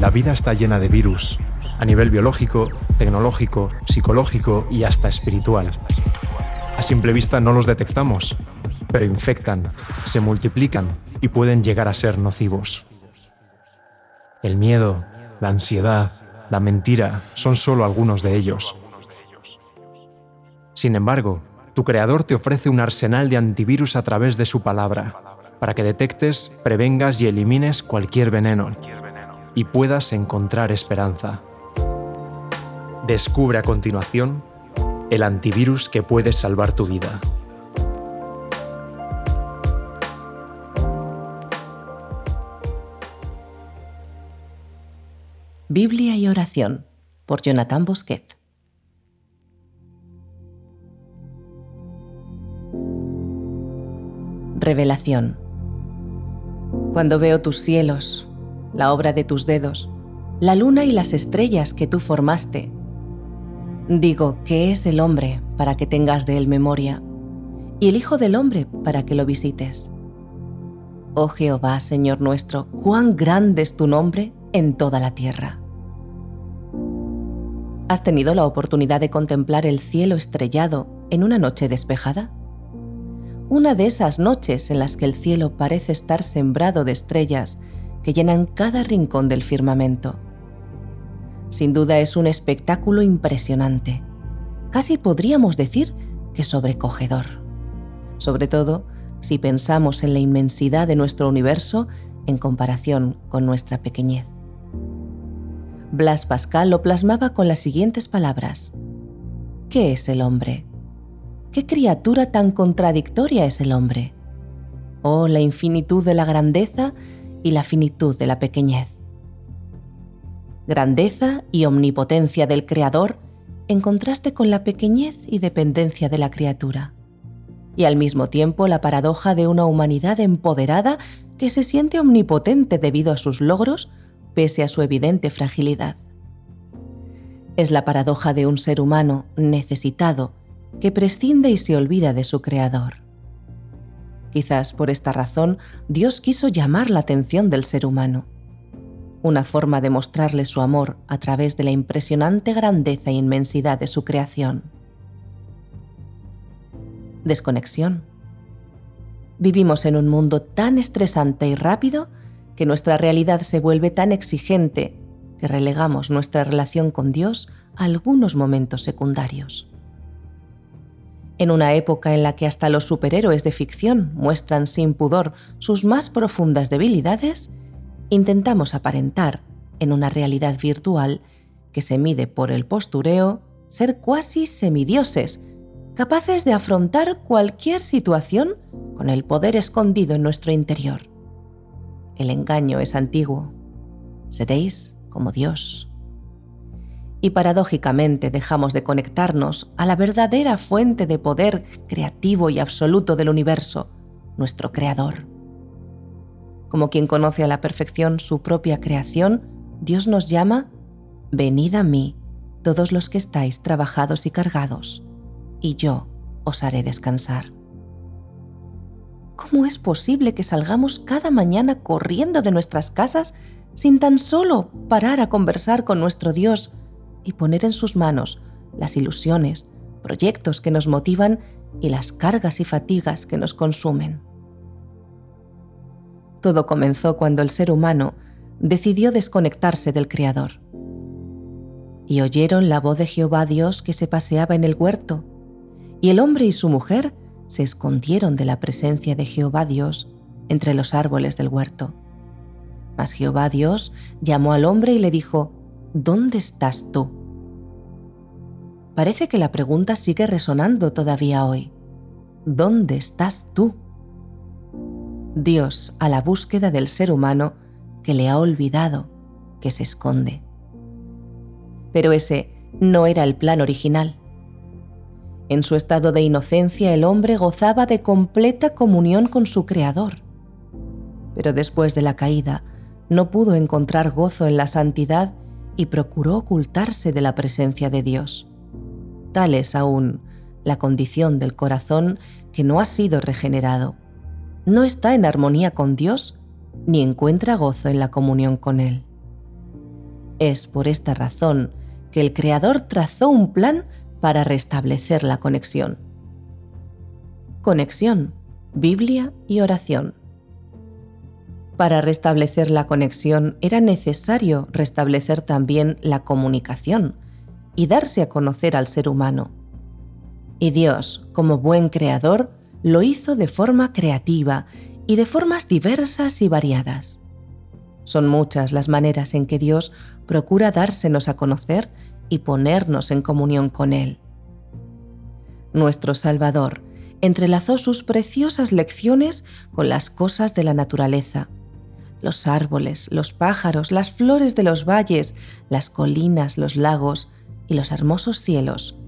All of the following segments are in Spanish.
La vida está llena de virus, a nivel biológico, tecnológico, psicológico y hasta espiritual. A simple vista no los detectamos, pero infectan, se multiplican y pueden llegar a ser nocivos. El miedo, la ansiedad, la mentira son solo algunos de ellos. Sin embargo, tu creador te ofrece un arsenal de antivirus a través de su palabra, para que detectes, prevengas y elimines cualquier veneno y puedas encontrar esperanza. Descubre a continuación el antivirus que puede salvar tu vida. Biblia y oración por Jonathan Bosquet. Revelación. Cuando veo tus cielos, la obra de tus dedos, la luna y las estrellas que tú formaste, digo que es el hombre para que tengas de él memoria, y el Hijo del Hombre para que lo visites. Oh Jehová, Señor nuestro, cuán grande es tu nombre en toda la tierra. ¿Has tenido la oportunidad de contemplar el cielo estrellado en una noche despejada? Una de esas noches en las que el cielo parece estar sembrado de estrellas que llenan cada rincón del firmamento. Sin duda es un espectáculo impresionante, casi podríamos decir que sobrecogedor, sobre todo si pensamos en la inmensidad de nuestro universo en comparación con nuestra pequeñez. Blas Pascal lo plasmaba con las siguientes palabras. ¿Qué es el hombre? ¿Qué criatura tan contradictoria es el hombre? Oh, la infinitud de la grandeza y la finitud de la pequeñez. Grandeza y omnipotencia del Creador en contraste con la pequeñez y dependencia de la criatura. Y al mismo tiempo la paradoja de una humanidad empoderada que se siente omnipotente debido a sus logros pese a su evidente fragilidad. Es la paradoja de un ser humano necesitado que prescinde y se olvida de su Creador. Quizás por esta razón Dios quiso llamar la atención del ser humano, una forma de mostrarle su amor a través de la impresionante grandeza e inmensidad de su creación. Desconexión. Vivimos en un mundo tan estresante y rápido que nuestra realidad se vuelve tan exigente que relegamos nuestra relación con Dios a algunos momentos secundarios en una época en la que hasta los superhéroes de ficción muestran sin pudor sus más profundas debilidades, intentamos aparentar, en una realidad virtual que se mide por el postureo, ser cuasi semidioses, capaces de afrontar cualquier situación con el poder escondido en nuestro interior. El engaño es antiguo. Seréis como Dios y paradójicamente dejamos de conectarnos a la verdadera fuente de poder creativo y absoluto del universo, nuestro Creador. Como quien conoce a la perfección su propia creación, Dios nos llama, Venid a mí, todos los que estáis trabajados y cargados, y yo os haré descansar. ¿Cómo es posible que salgamos cada mañana corriendo de nuestras casas sin tan solo parar a conversar con nuestro Dios y poner en sus manos las ilusiones, proyectos que nos motivan y las cargas y fatigas que nos consumen. Todo comenzó cuando el ser humano decidió desconectarse del Creador. Y oyeron la voz de Jehová Dios que se paseaba en el huerto, y el hombre y su mujer se escondieron de la presencia de Jehová Dios entre los árboles del huerto. Mas Jehová Dios llamó al hombre y le dijo, ¿Dónde estás tú? parece que la pregunta sigue resonando todavía hoy. ¿Dónde estás tú? Dios a la búsqueda del ser humano que le ha olvidado, que se esconde. Pero ese no era el plan original. En su estado de inocencia el hombre gozaba de completa comunión con su Creador. Pero después de la caída no pudo encontrar gozo en la santidad y procuró ocultarse de la presencia de Dios tal es aún la condición del corazón que no ha sido regenerado. No está en armonía con Dios ni encuentra gozo en la comunión con Él. Es por esta razón que el Creador trazó un plan para restablecer la conexión. Conexión, Biblia y oración. Para restablecer la conexión era necesario restablecer también la comunicación y darse a conocer al ser humano. Y Dios, como buen creador, lo hizo de forma creativa y de formas diversas y variadas. Son muchas las maneras en que Dios procura dársenos a conocer y ponernos en comunión con Él. Nuestro Salvador entrelazó sus preciosas lecciones con las cosas de la naturaleza, los árboles, los pájaros, las flores de los valles, las colinas, los lagos y los hermosos cielos,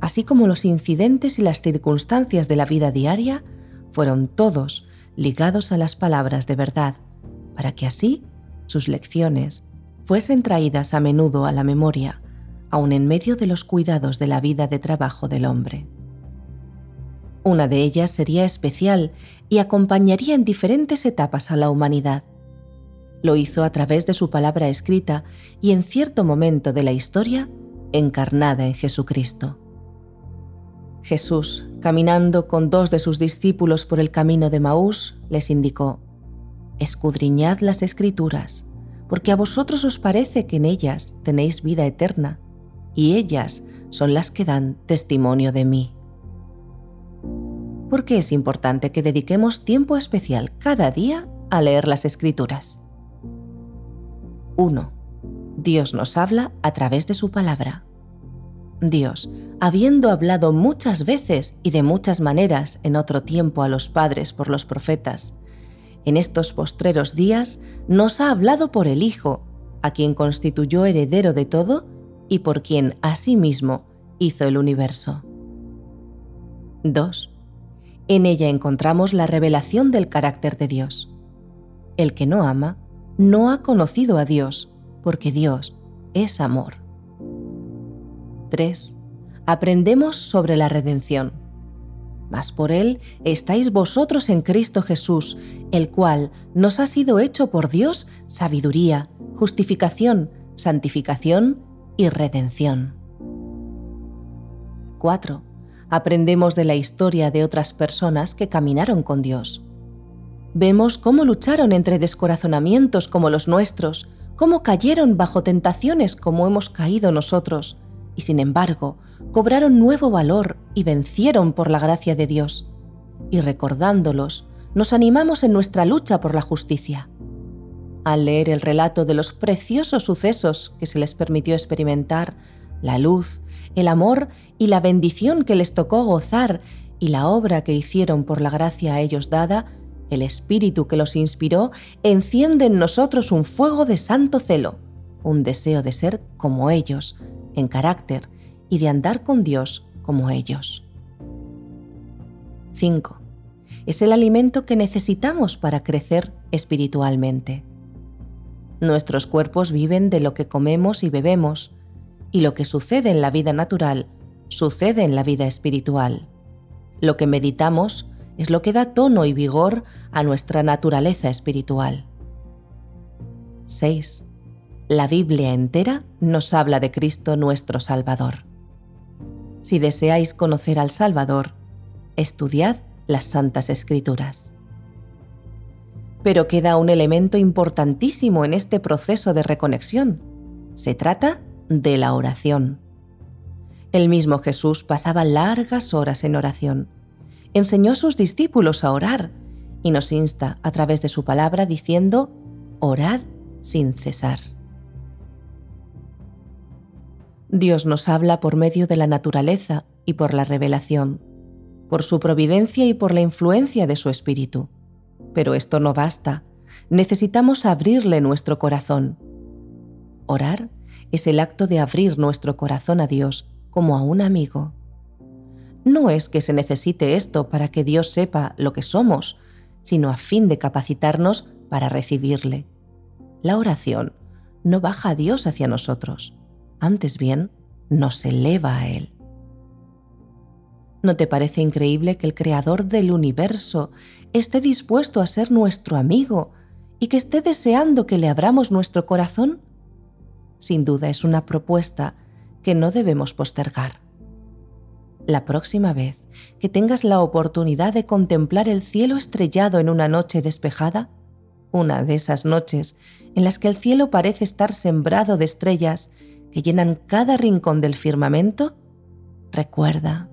así como los incidentes y las circunstancias de la vida diaria, fueron todos ligados a las palabras de verdad, para que así sus lecciones fuesen traídas a menudo a la memoria, aun en medio de los cuidados de la vida de trabajo del hombre. Una de ellas sería especial y acompañaría en diferentes etapas a la humanidad. Lo hizo a través de su palabra escrita y en cierto momento de la historia encarnada en Jesucristo. Jesús, caminando con dos de sus discípulos por el camino de Maús, les indicó, Escudriñad las escrituras, porque a vosotros os parece que en ellas tenéis vida eterna, y ellas son las que dan testimonio de mí. ¿Por qué es importante que dediquemos tiempo especial cada día a leer las escrituras? 1. Dios nos habla a través de su palabra. Dios, habiendo hablado muchas veces y de muchas maneras en otro tiempo a los padres por los profetas, en estos postreros días nos ha hablado por el Hijo, a quien constituyó heredero de todo y por quien asimismo hizo el universo. 2. En ella encontramos la revelación del carácter de Dios. El que no ama no ha conocido a Dios, porque Dios es amor. 3. Aprendemos sobre la redención. Mas por Él estáis vosotros en Cristo Jesús, el cual nos ha sido hecho por Dios sabiduría, justificación, santificación y redención. 4. Aprendemos de la historia de otras personas que caminaron con Dios Vemos cómo lucharon entre descorazonamientos como los nuestros, cómo cayeron bajo tentaciones como hemos caído nosotros, y sin embargo, cobraron nuevo valor y vencieron por la gracia de Dios. Y recordándolos, nos animamos en nuestra lucha por la justicia. Al leer el relato de los preciosos sucesos que se les permitió experimentar, la luz, el amor y la bendición que les tocó gozar y la obra que hicieron por la gracia a ellos dada, el espíritu que los inspiró enciende en nosotros un fuego de santo celo, un deseo de ser como ellos, en carácter, y de andar con Dios como ellos. 5. Es el alimento que necesitamos para crecer espiritualmente. Nuestros cuerpos viven de lo que comemos y bebemos, y lo que sucede en la vida natural sucede en la vida espiritual. Lo que meditamos es lo que da tono y vigor a nuestra naturaleza espiritual. 6. La Biblia entera nos habla de Cristo nuestro Salvador. Si deseáis conocer al Salvador, estudiad las Santas Escrituras. Pero queda un elemento importantísimo en este proceso de reconexión. Se trata de la oración. El mismo Jesús pasaba largas horas en oración enseñó a sus discípulos a orar y nos insta a través de su palabra diciendo, orad sin cesar. Dios nos habla por medio de la naturaleza y por la revelación, por su providencia y por la influencia de su espíritu. Pero esto no basta, necesitamos abrirle nuestro corazón. Orar es el acto de abrir nuestro corazón a Dios como a un amigo no es que se necesite esto para que Dios sepa lo que somos, sino a fin de capacitarnos para recibirle. La oración no baja a Dios hacia nosotros, antes bien nos eleva a Él. ¿No te parece increíble que el Creador del universo esté dispuesto a ser nuestro amigo y que esté deseando que le abramos nuestro corazón? sin duda es una propuesta que no debemos postergar. La próxima vez que tengas la oportunidad de contemplar el cielo estrellado en una noche despejada, una de esas noches en las que el cielo parece estar sembrado de estrellas que llenan cada rincón del firmamento, recuerda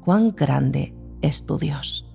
cuán grande es tu Dios.